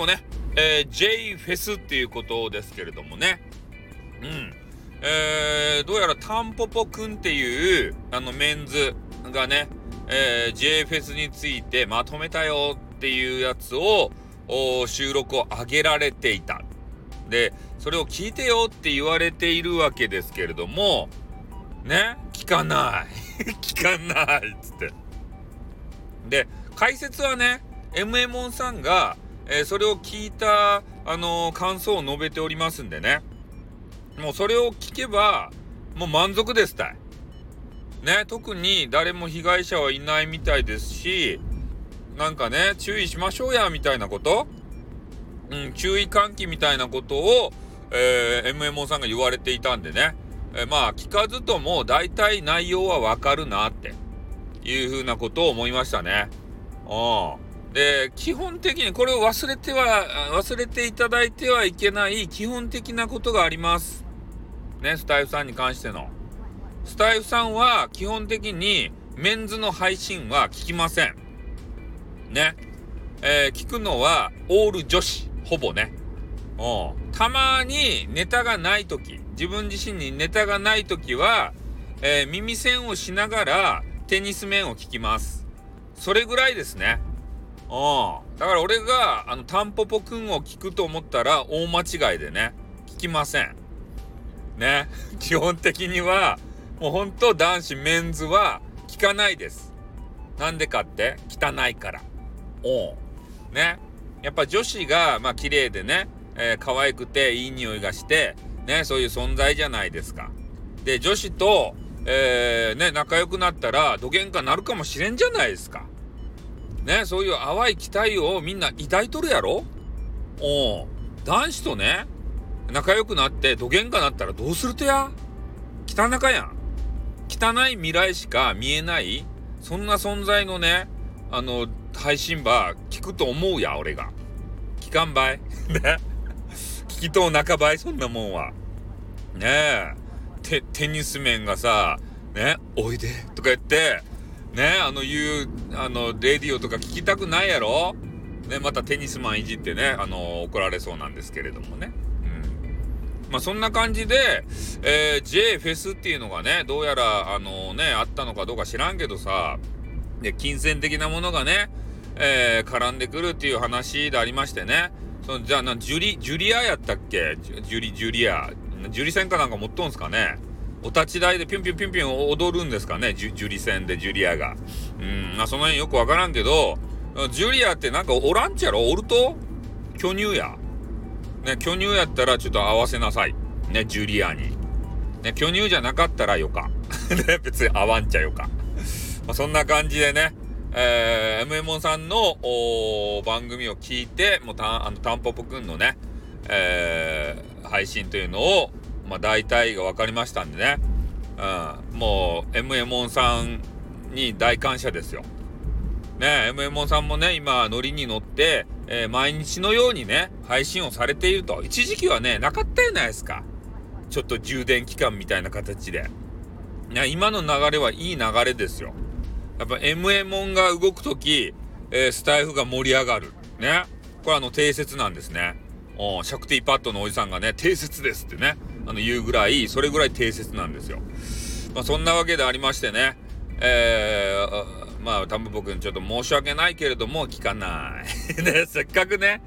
もね、えー、J フェスっていうことですけれどもね。うん。えー、どうやらタンポポくんっていう、あの、メンズがね、えー、J フェスについてまとめたよっていうやつを、収録を上げられていた。で、それを聞いてよって言われているわけですけれども、ね、聞かない。聞かないっつって。で、解説はね、m m ンさんが、えー、それを聞いた、あのー、感想を述べておりますんでね。もうそれを聞けば、もう満足ですたい。ね、特に誰も被害者はいないみたいですし、なんかね、注意しましょうや、みたいなことうん、注意喚起みたいなことを、えー、MMO さんが言われていたんでね。え、まあ、聞かずとも大体内容はわかるなっていうふうなことを思いましたね。うん。で、基本的にこれを忘れては、忘れていただいてはいけない基本的なことがあります。ね、スタイフさんに関しての。スタイフさんは基本的にメンズの配信は聞きません。ね。えー、聞くのはオール女子、ほぼね。うん。たまにネタがないとき、自分自身にネタがないときは、えー、耳栓をしながらテニス面を聞きます。それぐらいですね。うん。だから俺が、あの、タンポポくんを聞くと思ったら大間違いでね、聞きません。ね。基本的には、もうほんと男子メンズは聞かないです。なんでかって汚いから。おう。ね。やっぱ女子が、まあ綺麗でね、えー、可愛くていい匂いがして、ね、そういう存在じゃないですか。で、女子と、えー、ね、仲良くなったら、どげんかなるかもしれんじゃないですか。ね、そういう淡い期待をみんな抱いとるやろ？お男子とね、仲良くなってどげんかなったらどうするとや？汚かやん。汚い未来しか見えない、そんな存在のね、あの、配信ば聞くと思うや、俺が。聞かんばい ね。聞きとう半ばい、そんなもんは。ねえ。テ、テニス面がさ、ね、おいで、とか言って、ねあの言う、あの、レディオとか聞きたくないやろ？ね、またテニスマンいじってね、あの、怒られそうなんですけれどもね。うん。まあ、そんな感じで、えー、J フェスっていうのがね、どうやら、あのね、あったのかどうか知らんけどさ、で、金銭的なものがね、えー、絡んでくるっていう話でありましてね。そのじゃあな、ジュリ、ジュリアやったっけ？ジュリ、ジュリア。ジュリ戦かなんか持っとんすかね？お立ち台でピュンピュンピュンピュン踊るんですかね？ジュジュリ戦でジュリアが。うん、まあその辺よくわからんけど、ジュリアってなんかおらんちゃろ？おると？巨乳や。ね、巨乳やったらちょっと合わせなさい。ね、ジュリアに。ね、巨乳じゃなかったらよか。ね、別に合わんちゃよか。まあ、そんな感じでね、えー、m m さんの番組を聞いて、もうた、あの、タンポポくんのね、えー、配信というのを、まあ、大体が分かりましたんでね、うん、もう MM さんに大感謝ですよ。ね、MM さんもね、今、ノリに乗って、えー、毎日のようにね、配信をされていると。一時期はね、なかったじゃないですか。ちょっと充電期間みたいな形で。ね、今の流れはいい流れですよ。やっぱ MM が動くとき、えー、スタイフが盛り上がる。ね。これあの、定説なんですね。おシャクティパッドのおじさんがね、定説ですってね。あの、言うぐらい、それぐらい定説なんですよ。まあ、そんなわけでありましてね、えー、まあ、多分僕にちょっと申し訳ないけれども、聞かない。ね、せっかくね、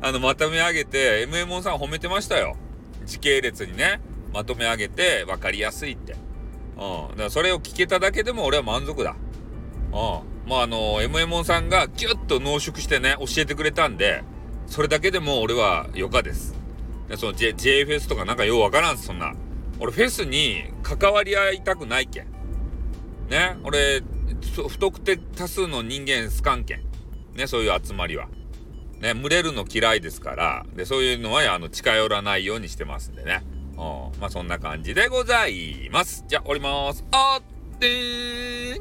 あの、まとめ上げて、MMO さん褒めてましたよ。時系列にね、まとめ上げて、分かりやすいって。うん。だからそれを聞けただけでも俺は満足だ。うん。まあ、あの、MMO さんがギュッと濃縮してね、教えてくれたんで、それだけでも俺は余暇です。その J、J フェスとかなんかようわからん、そんな。俺フェスに関わり合いたくないけん。ね、俺、不特定多数の人間好かんけん。ね、そういう集まりは。ね、群れるの嫌いですから、で、そういうのは、あの、近寄らないようにしてますんでね。うん。まあ、そんな感じでございます。じゃあ、降ります。あって